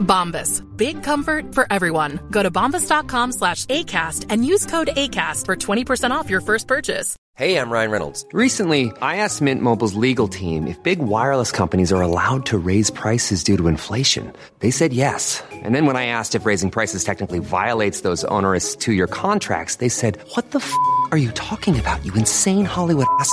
Bombas. Big comfort for everyone. Go to bombas.com slash ACAST and use code ACAST for 20% off your first purchase. Hey, I'm Ryan Reynolds. Recently, I asked Mint Mobile's legal team if big wireless companies are allowed to raise prices due to inflation. They said yes. And then when I asked if raising prices technically violates those onerous two year contracts, they said, What the f are you talking about, you insane Hollywood ass?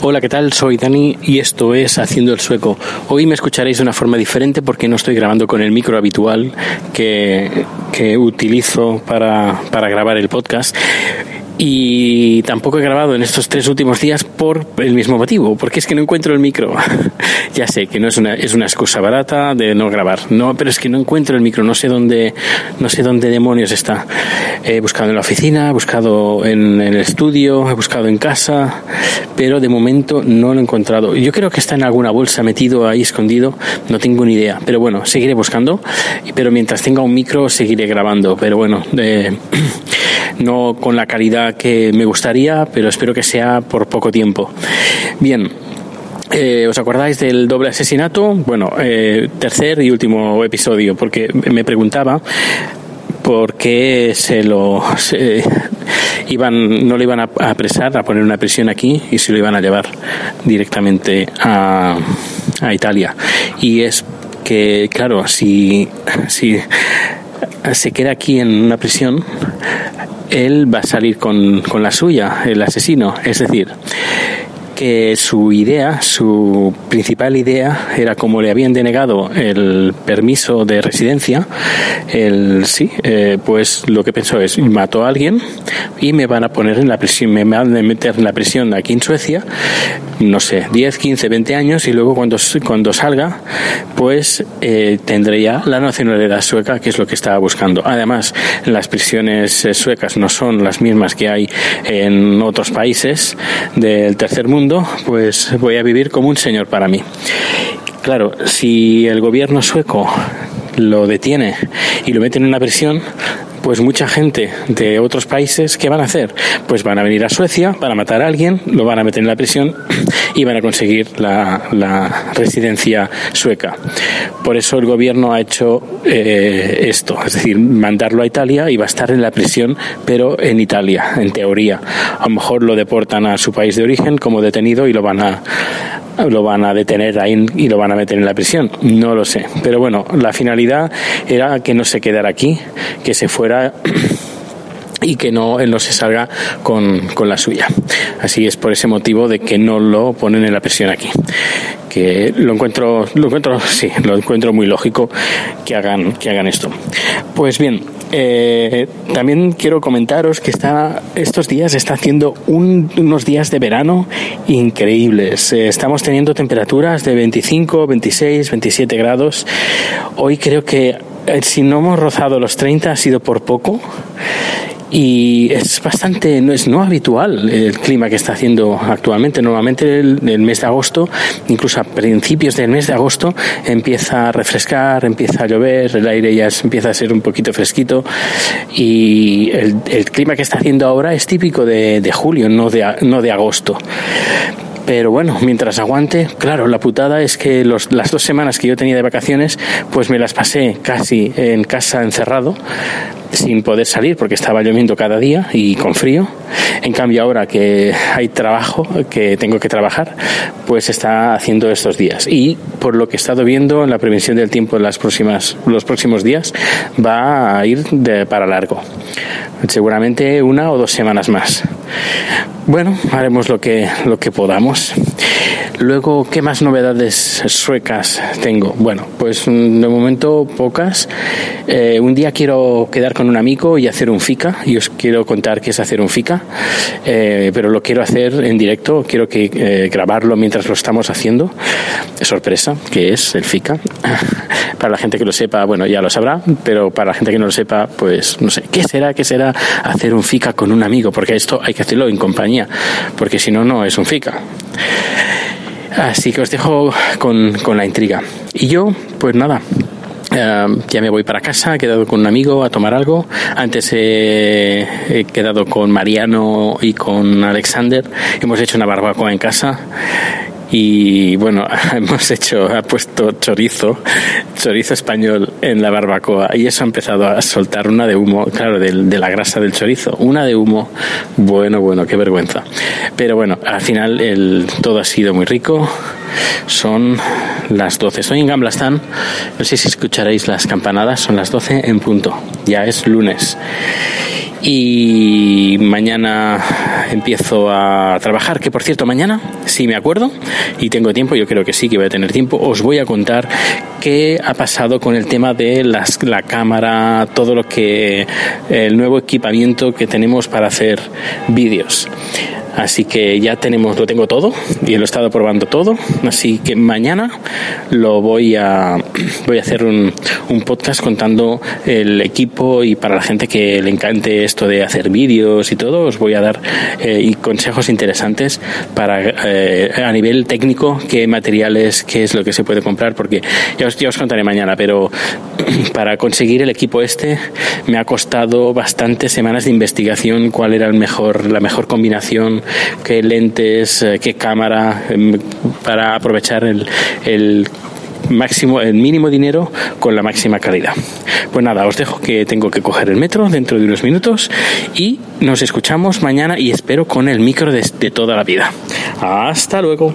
Hola, ¿qué tal? Soy Dani y esto es Haciendo el Sueco. Hoy me escucharéis de una forma diferente porque no estoy grabando con el micro habitual que, que utilizo para, para grabar el podcast. Y tampoco he grabado en estos tres últimos días por el mismo motivo, porque es que no encuentro el micro. ya sé que no es una, es una excusa barata de no grabar, no, pero es que no encuentro el micro, no sé dónde, no sé dónde demonios está. He buscado en la oficina, he buscado en, el estudio, he buscado en casa, pero de momento no lo he encontrado. Yo creo que está en alguna bolsa metido ahí escondido, no tengo ni idea. Pero bueno, seguiré buscando, pero mientras tenga un micro seguiré grabando. Pero bueno, de, no con la calidad que me gustaría, pero espero que sea por poco tiempo. Bien. Eh, ¿Os acordáis del doble asesinato? Bueno, eh, tercer y último episodio, porque me preguntaba por qué se lo se, iban no lo iban a apresar a poner una prisión aquí y se lo iban a llevar directamente a, a Italia y es que claro si si se queda aquí en una prisión él va a salir con, con la suya el asesino. Es decir su idea, su principal idea era como le habían denegado el permiso de residencia, el sí, eh, pues lo que pensó es mató a alguien y me van a poner en la prisión, me van a meter en la prisión aquí en Suecia, no sé, 10, 15, 20 años y luego cuando, cuando salga, pues eh, tendré ya la nacionalidad sueca, que es lo que estaba buscando. Además, las prisiones eh, suecas no son las mismas que hay en otros países del tercer mundo, pues voy a vivir como un señor para mí. Claro, si el gobierno sueco lo detiene y lo mete en una prisión, pues mucha gente de otros países, ¿qué van a hacer? Pues van a venir a Suecia, van a matar a alguien, lo van a meter en la prisión y van a conseguir la, residencia sueca. Por eso el gobierno ha hecho eh, esto, es decir, mandarlo a Italia y va a estar en la prisión, pero en Italia, en teoría. A lo mejor lo deportan a su país de origen como detenido y lo van a lo van a detener ahí y lo van a meter en la prisión. No lo sé. Pero bueno, la finalidad era que no se quedara aquí, que se fuera y que no él no se salga con, con, la suya. Así es por ese motivo de que no lo ponen en la prisión aquí. Que lo encuentro, lo encuentro, sí, lo encuentro muy lógico que hagan, que hagan esto. Pues bien, eh, también quiero comentaros que está, estos días está haciendo un, unos días de verano increíbles. Eh, estamos teniendo temperaturas de 25, 26, 27 grados. Hoy creo que si no hemos rozado los 30 ha sido por poco. Y es bastante no es no habitual el clima que está haciendo actualmente. Normalmente el, el, mes de agosto incluso a principios del mes de agosto empieza a refrescar empieza a llover el aire ya empieza a ser un poquito fresquito. Y el, el clima que está haciendo ahora es típico de, de julio no de, no de agosto Pero bueno, mientras aguante, claro, la putada es que las dos semanas que yo tenía de vacaciones, pues me las pasé casi en casa encerrado, sin poder salir porque estaba lloviendo cada día y con frío. En cambio, ahora que hay trabajo, que tengo que trabajar, pues está haciendo estos días. Y por lo que he estado viendo en la previsión del tiempo en las próximas, los próximos días, va a ir de, para largo. Seguramente una o dos semanas más. Bueno, haremos lo que, lo que podamos. Luego, ¿qué más novedades suecas tengo? Bueno, pues mm, de momento pocas. Eh, un día quiero quedar con un amigo y hacer un FICA, y os quiero contar qué es hacer un FICA, eh, pero lo quiero hacer en directo, quiero que eh, grabarlo mientras lo estamos haciendo. Sorpresa, que es el FICA. para la gente que lo sepa, bueno, ya lo sabrá, pero para la gente que no lo sepa, pues no sé, ¿qué será? ¿Qué será hacer un FICA con un amigo? Porque esto hay que hacerlo en compañía, porque si no, no es un FICA. Así que os dejo con, con la intriga. Y yo, pues nada, eh, ya me voy para casa, he quedado con un amigo a tomar algo. Antes he, he, quedado con Mariano y con Alexander. Hemos hecho una barbacoa en casa y bueno, hemos hecho, ha puesto chorizo, chorizo español en la barbacoa. Y eso ha empezado a soltar una de humo, claro, de, de, la grasa del chorizo, una de humo, bueno, bueno, qué vergüenza. Pero bueno, al final el, todo ha sido muy rico, son las 12, estoy en Gamblastan, no sé si escucharéis las campanadas, son las 12 en punto, ya es lunes y mañana empiezo a trabajar, que por cierto mañana, si me acuerdo y tengo tiempo, yo creo que sí que voy a tener tiempo, os voy a contar qué ha pasado con el tema de las, la cámara, todo lo que el nuevo equipamiento que tenemos para hacer vídeos. Así que ya tenemos, lo tengo todo y lo he estado probando todo. Así que mañana lo voy a voy a hacer un, un podcast contando el equipo y para la gente que le encante esto de hacer vídeos y todo, os voy a dar eh, y consejos interesantes para eh, a nivel técnico qué materiales, qué es lo que se puede comprar, porque ya os, ya os contaré mañana, pero para conseguir el equipo este me ha costado bastantes semanas de investigación cuál era el mejor, la mejor combinación qué lentes, qué cámara, para aprovechar el, el máximo, el mínimo dinero con la máxima calidad. Pues nada, os dejo que tengo que coger el metro dentro de unos minutos y nos escuchamos mañana y espero con el micro de, de toda la vida. Hasta luego.